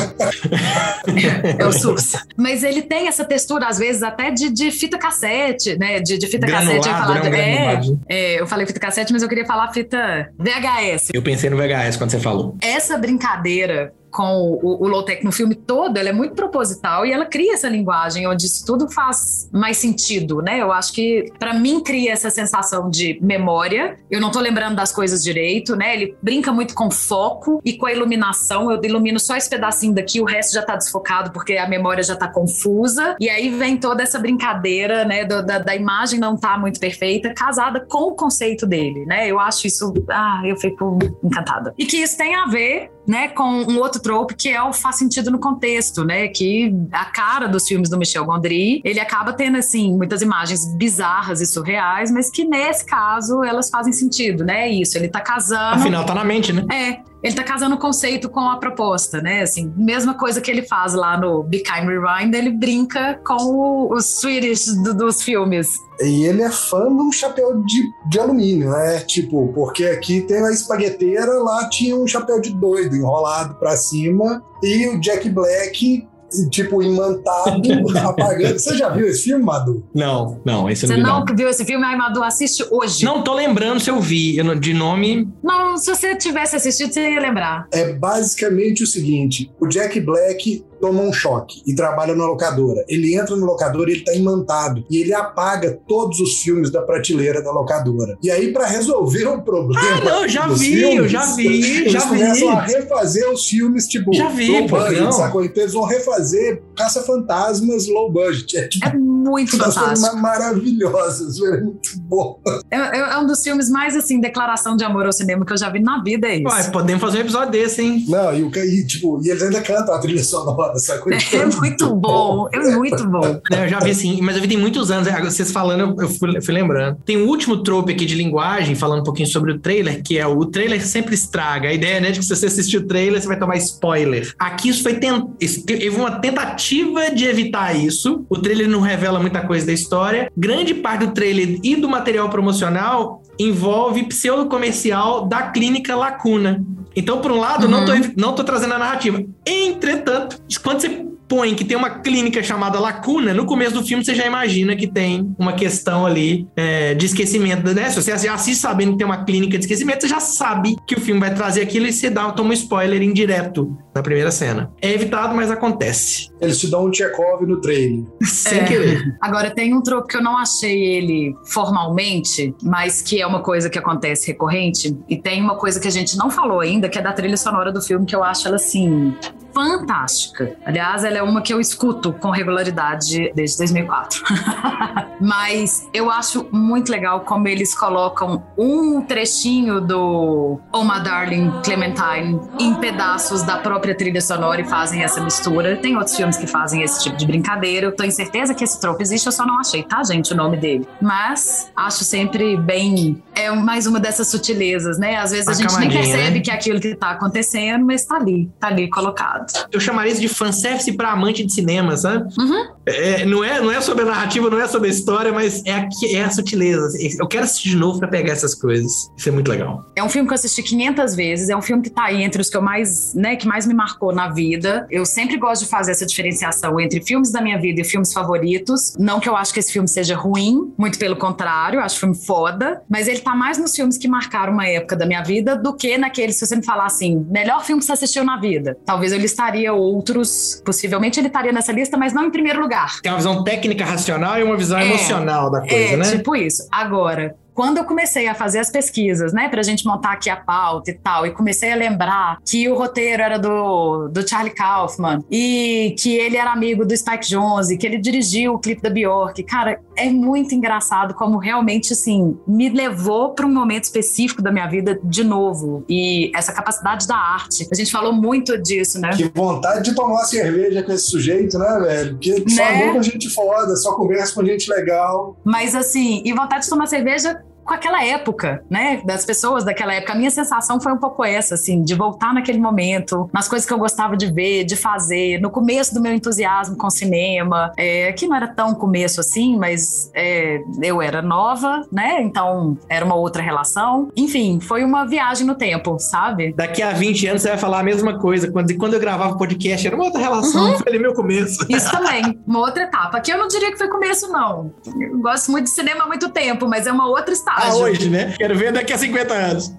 é o SUS. Mas ele tem essa textura, às vezes, até de, de fita cassete, né? De, de fita cassete. Eu Granulado, falar né? Um de- é, é, eu falei fita cassete, mas eu queria falar fita VHS. Eu pensei no VHS quando você falou. Essa brincadeira com o, o low-tech no filme todo, ela é muito proposital e ela cria essa linguagem onde isso tudo faz mais sentido, né? Eu acho que, pra mim, cria essa sensação de memória. Eu não tô lembrando das coisas direito, né? Ele brinca muito com foco e com a iluminação. Eu ilumino só esse pedacinho daqui, o resto já tá desfocado porque a memória já tá confusa. E aí vem toda essa brincadeira, né? do- da, da imagem não tá muito perfeita, casada com o conceito dele, né? Eu acho isso. Ah, eu fico encantada. E que isso tem a ver né, com um outro trope que é o faz sentido no contexto, né, que a cara dos filmes do Michel Gondry, ele acaba tendo, assim, muitas imagens bizarras e surreais, mas que nesse caso elas fazem sentido, né, isso, ele tá casando... Afinal, tá na mente, né? É, ele tá casando o conceito com a proposta, né? Assim, mesma coisa que ele faz lá no Be Kind Rewind, ele brinca com os Swedish do- dos filmes. E ele é fã de um chapéu de, de alumínio, né? Tipo, porque aqui tem a espagueteira, lá tinha um chapéu de doido enrolado pra cima e o Jack Black, tipo, imantado, apagando. Você já viu esse filme, Madu? Não, não, esse Você não não viu esse filme? Ai, Madu, assiste hoje. Não tô lembrando se eu vi. Eu não- de nome. Não, se você tivesse assistido, você ia lembrar. É basicamente o seguinte: o Jack Black toma um choque e trabalha na locadora. Ele entra no locadora e ele tá imantado. E ele apaga todos os filmes da prateleira da locadora. E aí, pra resolver o problema. Ah, não, já vi, eu já vi, eles já vi. começam a refazer os filmes, tipo, Já vi, low budget, sacou? Então eles vão refazer Caça-Fantasmas low budget. É tipo É muito umas coisas fantástico. ma- maravilhosas, é muito bom. É, é um dos filmes mais, assim, declaração de amor ao cinema que eu já vi na vida, é isso. Ué, podemos fazer um episódio desse, hein? Não, e, o, e, tipo, e eles ainda cantam a trilha sonora, sacou? É muito bom, é muito bom. Não, eu já vi sim, mas eu vi tem muitos anos. Agora, Vocês falando, eu- fui, eu fui lembrando. Tem um último trope aqui de linguagem, falando um pouquinho sobre o trailer, que é o, o trailer sempre estraga. A ideia, né, de que se você assistir o trailer, você vai tomar spoiler. Aqui isso foi tent... teve uma tentativa de evitar isso. O trailer não revela muita coisa da história. Grande parte do trailer e do material promocional envolve pseudo-comercial da clínica Lacuna. Então, por um lado, não, tô, evi- não tô trazendo a narrativa. Entretanto, quando você põe que tem uma clínica chamada Lacuna, no começo do filme você já imagina que tem uma questão ali é, de esquecimento, né? Se você assiste sabendo que tem uma clínica de esquecimento, você já sabe que o filme vai trazer aquilo e você dá, toma um spoiler indireto na primeira cena. É evitado, mas acontece. Eles te dão um Chekhov no trailer. Sem É. querer. Agora, tem um tropo que eu não achei ele formalmente, mas que é uma coisa que acontece recorrente. E tem uma coisa que a gente não falou ainda, que é da trilha sonora do filme, que eu acho ela assim. Fantástica. Aliás, ela é uma que eu escuto com regularidade desde 2004. Mas eu acho muito legal como eles colocam um trechinho do Oh My Darling Clementine em pedaços da própria trilha sonora e fazem essa mistura. Tem outros filmes que fazem esse tipo de brincadeira. Eu em certeza que esse trope existe, eu só não achei, tá, gente, o nome dele. Mas acho sempre bem. É mais uma dessas sutilezas, né? Às vezes a Uma gente nem percebe né? que é aquilo que tá acontecendo, mas tá ali, tá ali colocado. Eu chamaria isso de fanservice pra amante de cinema, sabe? Uhum. É, não, é, não é sobre a narrativa, não é sobre a história, mas é a, é a sutileza. Eu quero assistir de novo pra pegar essas coisas. Isso é muito legal. É um filme que eu assisti 500 vezes, é um filme que tá aí entre os que eu mais, né, que mais me marcou na vida. Eu sempre gosto de fazer essa diferenciação entre filmes da minha vida e filmes favoritos. Não que eu acho que esse filme seja ruim, muito pelo contrário, eu acho o filme foda, mas ele tá mais nos filmes que marcaram uma época da minha vida do que naquele, se você me falar assim, melhor filme que você assistiu na vida. Talvez eu listaria outros, possivelmente ele estaria nessa lista, mas não em primeiro lugar. Tem uma visão técnica racional e uma visão é, emocional da coisa, é, né? Tipo isso. Agora, quando eu comecei a fazer as pesquisas, né, pra gente montar aqui a pauta e tal, e comecei a lembrar que o roteiro era do, do Charlie Kaufman e que ele era amigo do Spike Jonze, que ele dirigiu o clipe da Bjork, cara, é muito engraçado como realmente, assim, me levou para um momento específico da minha vida de novo. E essa capacidade da arte. A gente falou muito disso, né? Que vontade de tomar cerveja com esse sujeito, né, velho? Porque só né? com gente foda, só conversa com gente legal. Mas, assim, e vontade de tomar cerveja com aquela época, né? Das pessoas daquela época. A minha sensação foi um pouco essa, assim, de voltar naquele momento, nas coisas que eu gostava de ver, de fazer, no começo do meu entusiasmo com cinema, é, que não era tão começo assim, mas é, eu era nova, né? Então era uma outra relação. Enfim, foi uma viagem no tempo, sabe? Daqui a 20 anos você vai falar a mesma coisa. Quando, quando eu gravava podcast, era uma outra relação, uhum. foi ali meu começo. Isso também, uma outra etapa. Aqui eu não diria que foi começo, não. Eu gosto muito de cinema há muito tempo, mas é uma outra estágio estágio. Ah, hoje, né? Quero ver daqui a 50 anos.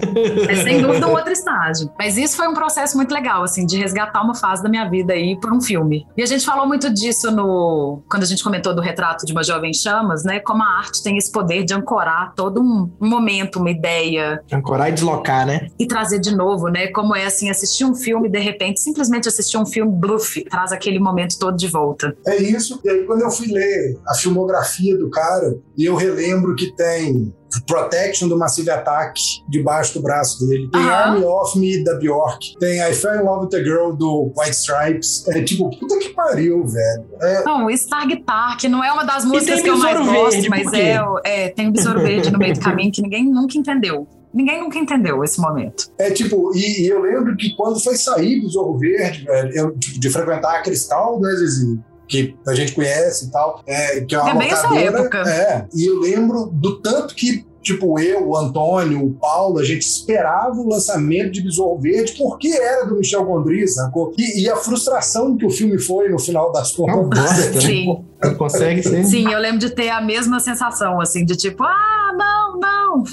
É sem dúvida um outro estágio. Mas isso foi um processo muito legal, assim, de resgatar uma fase da minha vida aí por um filme. E a gente falou muito disso no. Quando a gente comentou do retrato de uma jovem chamas, né? Como a arte tem esse poder de ancorar todo um, um momento, uma ideia. Ancorar e deslocar, né? E trazer de novo, né? Como é assim, assistir um filme e de repente simplesmente assistir um filme bluff, traz aquele momento todo de volta. É isso. E aí, quando eu fui ler a filmografia do cara, e eu relembro que tem Protection do Massive Attack debaixo do braço dele. Tem Army of Me da Bjork. Tem I Fell in Love with a Girl do White Stripes. É tipo, puta que pariu, velho. É... Não, Starg Park não é uma das músicas que eu mais gosto, mas é, é, tem o Besouro Verde no meio do caminho que ninguém nunca entendeu. Ninguém nunca entendeu esse momento. É tipo, e, e eu lembro que quando foi sair Besouro Verde, velho, eu, tipo, de frequentar a Cristal, né, Zizi? Que a gente conhece e tal, é, que é uma é bem locadora. Essa época. É, e eu lembro do tanto que tipo eu, o Antônio, o Paulo, a gente esperava o lançamento de Besouro Verde porque era do Michel Gondry, sacou? E, e, a frustração que o filme foi no final das contas. Né? Sim. Tipo, consegue ser. Sim, eu lembro de ter a mesma sensação, assim, de tipo, ah, não, não,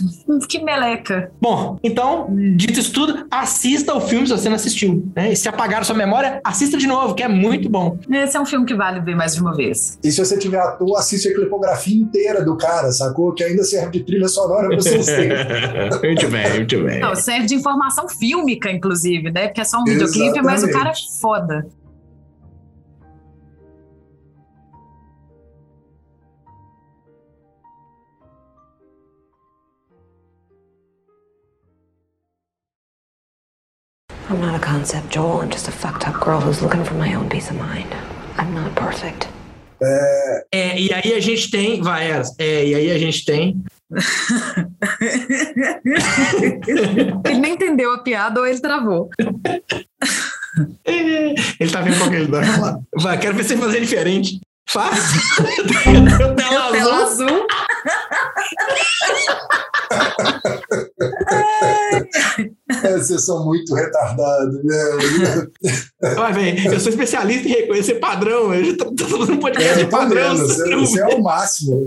que meleca. Bom, então, dito isso tudo, assista o filme se você não assistiu. Né? E se apagar sua memória, assista de novo, que é muito bom. Esse é um filme que vale ver mais de uma vez. E se você tiver à toa, assiste a clipografia inteira do cara, sacou? Que ainda serve de trilha sonora pra vocês terem. muito bem, muito bem. Não, serve de informação fílmica, inclusive, né? Porque é só um videoclipe, mas o cara é foda. I'm not a concept, Joel. I'm just a fucked up girl who's looking for my own peace of mind. I'm not perfect. É... é e aí a gente tem, vai, é, e aí a gente tem. ele nem entendeu a piada ou ele travou. ele tá vendo qual que ele vai falar. Vai, quero ver você fazer diferente. Faz. Tela azul. azul. É, vocês são muito retardados, né? Vai, bem, eu sou especialista em reconhecer padrão. Eu já tô, tô um podcast é, de padrão. Você, você é o máximo,